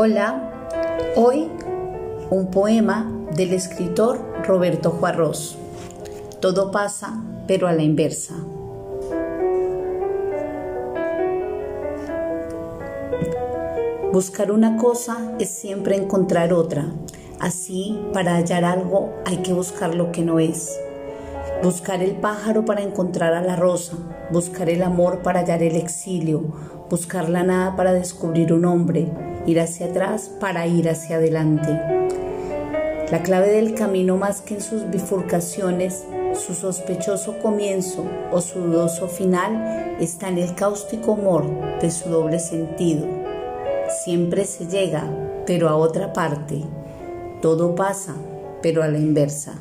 Hola, hoy un poema del escritor Roberto Juarros. Todo pasa, pero a la inversa. Buscar una cosa es siempre encontrar otra. Así, para hallar algo hay que buscar lo que no es. Buscar el pájaro para encontrar a la rosa, buscar el amor para hallar el exilio, buscar la nada para descubrir un hombre, ir hacia atrás para ir hacia adelante. La clave del camino más que en sus bifurcaciones, su sospechoso comienzo o su dudoso final está en el cáustico humor de su doble sentido. Siempre se llega, pero a otra parte. Todo pasa, pero a la inversa.